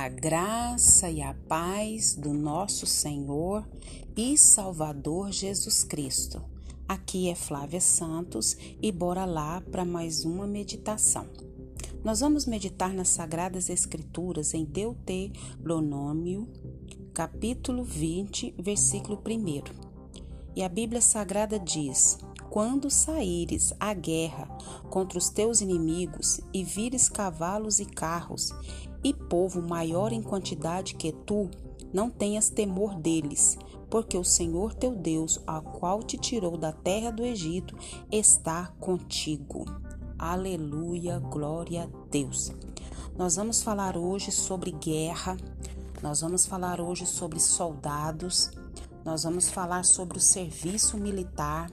A graça e a paz do nosso Senhor e Salvador Jesus Cristo. Aqui é Flávia Santos e bora lá para mais uma meditação. Nós vamos meditar nas Sagradas Escrituras em Deuteronômio, capítulo 20, versículo 1. E a Bíblia Sagrada diz: quando saíres à guerra contra os teus inimigos e vires cavalos e carros e povo maior em quantidade que tu, não tenhas temor deles, porque o Senhor teu Deus, a qual te tirou da terra do Egito, está contigo. Aleluia, glória a Deus. Nós vamos falar hoje sobre guerra, nós vamos falar hoje sobre soldados, nós vamos falar sobre o serviço militar,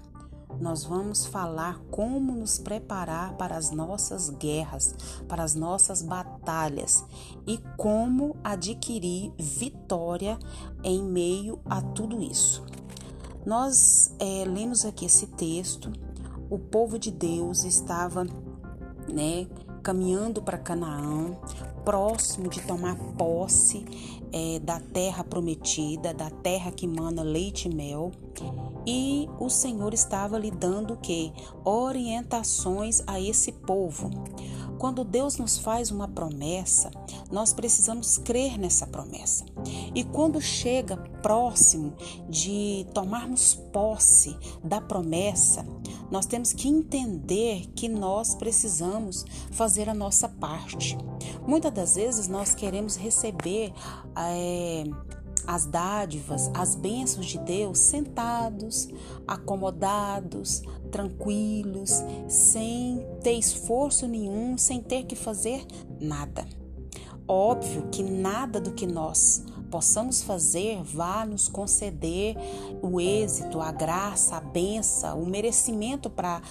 nós vamos falar como nos preparar para as nossas guerras, para as nossas batalhas e como adquirir vitória em meio a tudo isso. Nós é, lemos aqui esse texto. O povo de Deus estava, né, caminhando para Canaã, próximo de tomar posse é, da terra prometida, da terra que mana leite e mel. E o Senhor estava lhe dando o que? Orientações a esse povo. Quando Deus nos faz uma promessa, nós precisamos crer nessa promessa. E quando chega próximo de tomarmos posse da promessa, nós temos que entender que nós precisamos fazer a nossa parte. Muitas das vezes nós queremos receber é, as dádivas, as bênçãos de Deus sentados, acomodados, tranquilos, sem ter esforço nenhum, sem ter que fazer nada. Óbvio que nada do que nós possamos fazer vá nos conceder o êxito, a graça, a benção, o merecimento para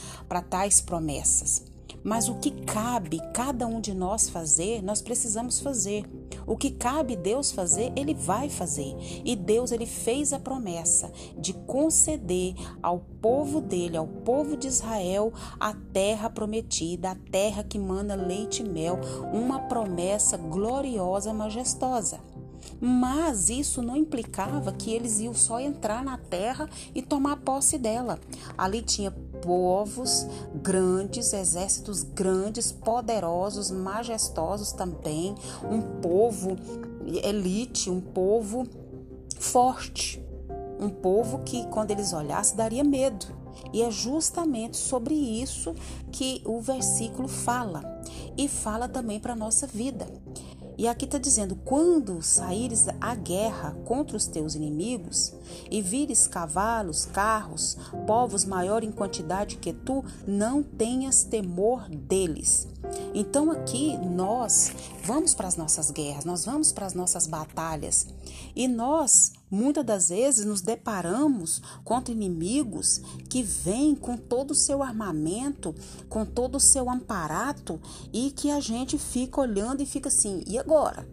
tais promessas. Mas o que cabe cada um de nós fazer, nós precisamos fazer. O que cabe Deus fazer, ele vai fazer. E Deus ele fez a promessa de conceder ao povo dele, ao povo de Israel, a terra prometida, a terra que manda leite e mel, uma promessa gloriosa, majestosa. Mas isso não implicava que eles iam só entrar na terra e tomar posse dela. Ali tinha povos grandes, exércitos grandes, poderosos, majestosos também, um povo elite, um povo forte, um povo que quando eles olhassem daria medo. E é justamente sobre isso que o versículo fala e fala também para a nossa vida. E aqui está dizendo: quando saíres à guerra contra os teus inimigos e vires cavalos, carros, povos maior em quantidade que tu, não tenhas temor deles. Então aqui nós vamos para as nossas guerras, nós vamos para as nossas batalhas e nós muitas das vezes nos deparamos contra inimigos que vêm com todo o seu armamento, com todo o seu amparato e que a gente fica olhando e fica assim, e agora?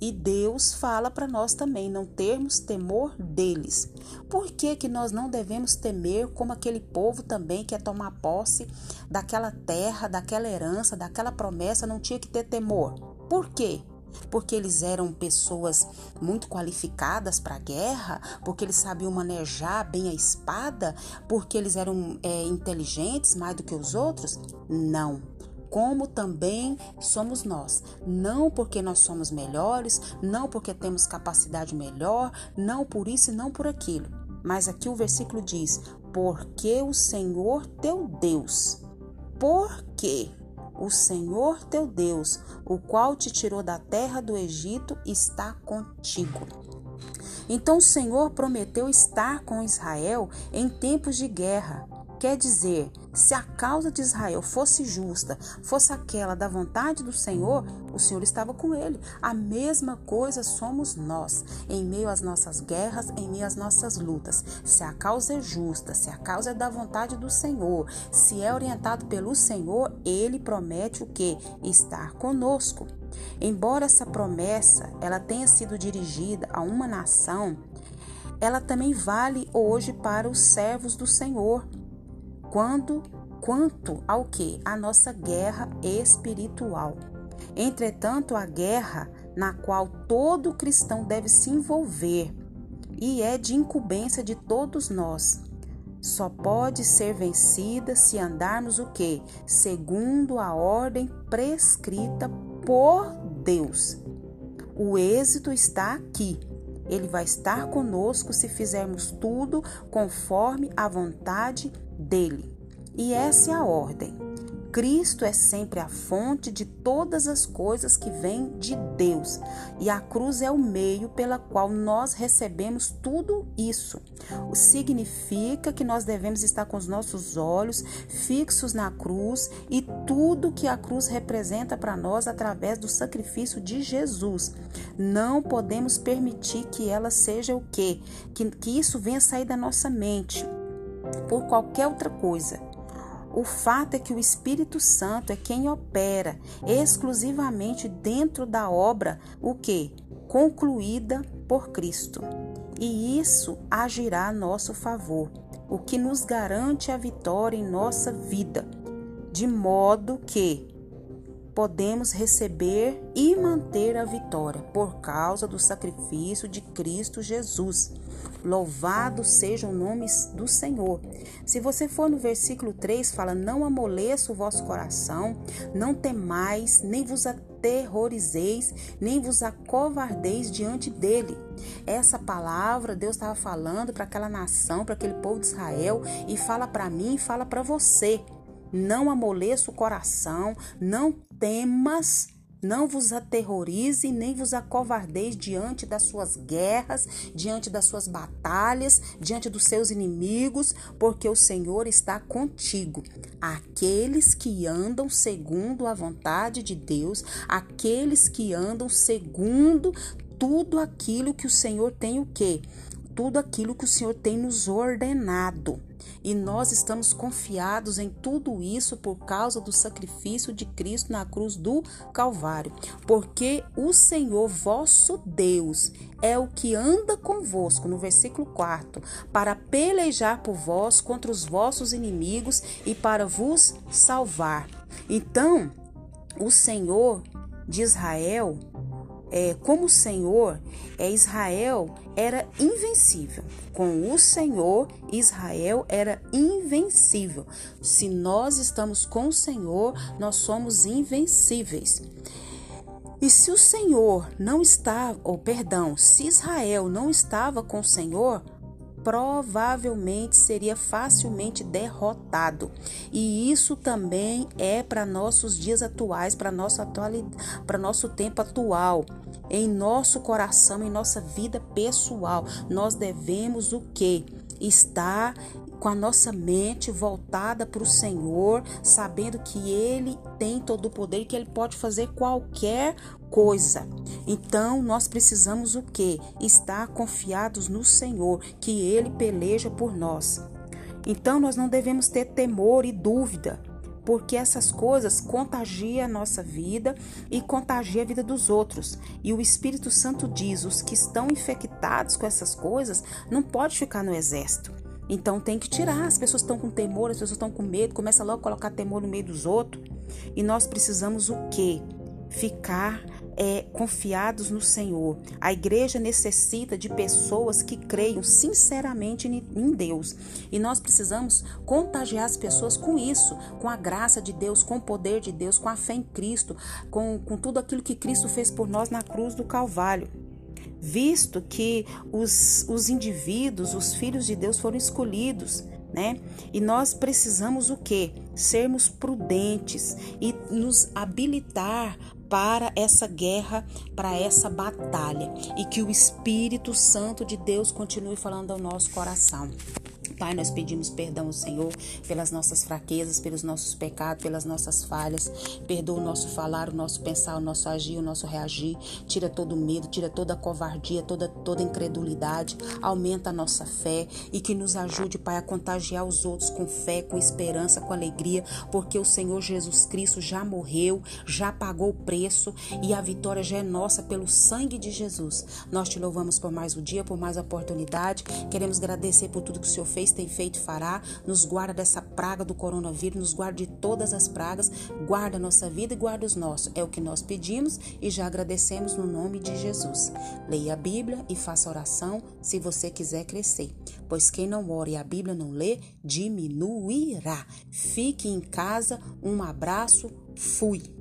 E Deus fala para nós também não termos temor deles. Por que, que nós não devemos temer como aquele povo também que é tomar posse daquela terra, daquela herança, daquela promessa, não tinha que ter temor? Por quê? Porque eles eram pessoas muito qualificadas para a guerra, porque eles sabiam manejar bem a espada, porque eles eram é, inteligentes mais do que os outros? Não como também somos nós. Não porque nós somos melhores, não porque temos capacidade melhor, não por isso e não por aquilo. Mas aqui o versículo diz: Porque o Senhor teu Deus, porque o Senhor teu Deus, o qual te tirou da terra do Egito, está contigo. Então o Senhor prometeu estar com Israel em tempos de guerra Quer dizer, se a causa de Israel fosse justa, fosse aquela da vontade do Senhor, o Senhor estava com ele. A mesma coisa somos nós, em meio às nossas guerras, em meio às nossas lutas. Se a causa é justa, se a causa é da vontade do Senhor, se é orientado pelo Senhor, ele promete o que? Estar conosco. Embora essa promessa ela tenha sido dirigida a uma nação, ela também vale hoje para os servos do Senhor quando quanto ao que a nossa guerra espiritual. Entretanto, a guerra na qual todo cristão deve se envolver e é de incumbência de todos nós. Só pode ser vencida se andarmos o que? Segundo a ordem prescrita por Deus. O êxito está aqui. Ele vai estar conosco se fizermos tudo conforme a vontade dele. E essa é a ordem. Cristo é sempre a fonte de todas as coisas que vêm de Deus, e a cruz é o meio pela qual nós recebemos tudo isso. Significa que nós devemos estar com os nossos olhos fixos na cruz e tudo que a cruz representa para nós através do sacrifício de Jesus. Não podemos permitir que ela seja o quê? Que, que isso venha sair da nossa mente por qualquer outra coisa. O fato é que o Espírito Santo é quem opera exclusivamente dentro da obra, o que? Concluída por Cristo. E isso agirá a nosso favor, o que nos garante a vitória em nossa vida, de modo que podemos receber e manter a vitória por causa do sacrifício de Cristo Jesus. Louvado seja o nome do Senhor. Se você for no versículo 3, fala: Não amoleça o vosso coração, não temais, nem vos aterrorizeis, nem vos acovardeis diante dele. Essa palavra Deus estava falando para aquela nação, para aquele povo de Israel, e fala para mim fala para você. Não amoleça o coração, não temas não vos aterrorize, nem vos acovardeis diante das suas guerras, diante das suas batalhas, diante dos seus inimigos, porque o Senhor está contigo. Aqueles que andam segundo a vontade de Deus, aqueles que andam segundo tudo aquilo que o Senhor tem o quê? Tudo aquilo que o Senhor tem nos ordenado. E nós estamos confiados em tudo isso por causa do sacrifício de Cristo na cruz do Calvário. Porque o Senhor vosso Deus é o que anda convosco, no versículo 4, para pelejar por vós contra os vossos inimigos e para vos salvar. Então, o Senhor de Israel é, como o Senhor, é, Israel era invencível. Com o Senhor, Israel era invencível. Se nós estamos com o Senhor, nós somos invencíveis. E se o Senhor não está, ou perdão, se Israel não estava com o Senhor, provavelmente seria facilmente derrotado. E isso também é para nossos dias atuais, para nosso para nosso tempo atual. Em nosso coração, em nossa vida pessoal, nós devemos o que? Estar com a nossa mente voltada para o Senhor, sabendo que Ele tem todo o poder e que Ele pode fazer qualquer coisa. Então nós precisamos o que? Estar confiados no Senhor, que Ele peleja por nós. Então nós não devemos ter temor e dúvida, porque essas coisas contagiam a nossa vida e contagiam a vida dos outros. E o Espírito Santo diz: os que estão infectados com essas coisas não pode ficar no exército. Então tem que tirar. As pessoas estão com temor, as pessoas estão com medo, começa logo a colocar temor no meio dos outros. E nós precisamos o quê? Ficar é, confiados no Senhor. A igreja necessita de pessoas que creiam sinceramente em Deus. E nós precisamos contagiar as pessoas com isso, com a graça de Deus, com o poder de Deus, com a fé em Cristo, com, com tudo aquilo que Cristo fez por nós na cruz do Calvário visto que os, os indivíduos, os filhos de Deus foram escolhidos, né? E nós precisamos o que? Sermos prudentes e nos habilitar para essa guerra, para essa batalha e que o Espírito Santo de Deus continue falando ao nosso coração. Pai, nós pedimos perdão ao Senhor pelas nossas fraquezas, pelos nossos pecados, pelas nossas falhas. Perdoa o nosso falar, o nosso pensar, o nosso agir, o nosso reagir. Tira todo o medo, tira toda a covardia, toda, toda incredulidade. Aumenta a nossa fé e que nos ajude, Pai, a contagiar os outros com fé, com esperança, com alegria, porque o Senhor Jesus Cristo já morreu, já pagou o preço e a vitória já é nossa pelo sangue de Jesus. Nós te louvamos por mais um dia, por mais oportunidade. Queremos agradecer por tudo que o Senhor fez fez, tem feito fará. Nos guarda dessa praga do coronavírus, nos guarda de todas as pragas. Guarda a nossa vida e guarda os nossos. É o que nós pedimos e já agradecemos no nome de Jesus. Leia a Bíblia e faça oração se você quiser crescer. Pois quem não ora e a Bíblia não lê, diminuirá. Fique em casa. Um abraço. Fui.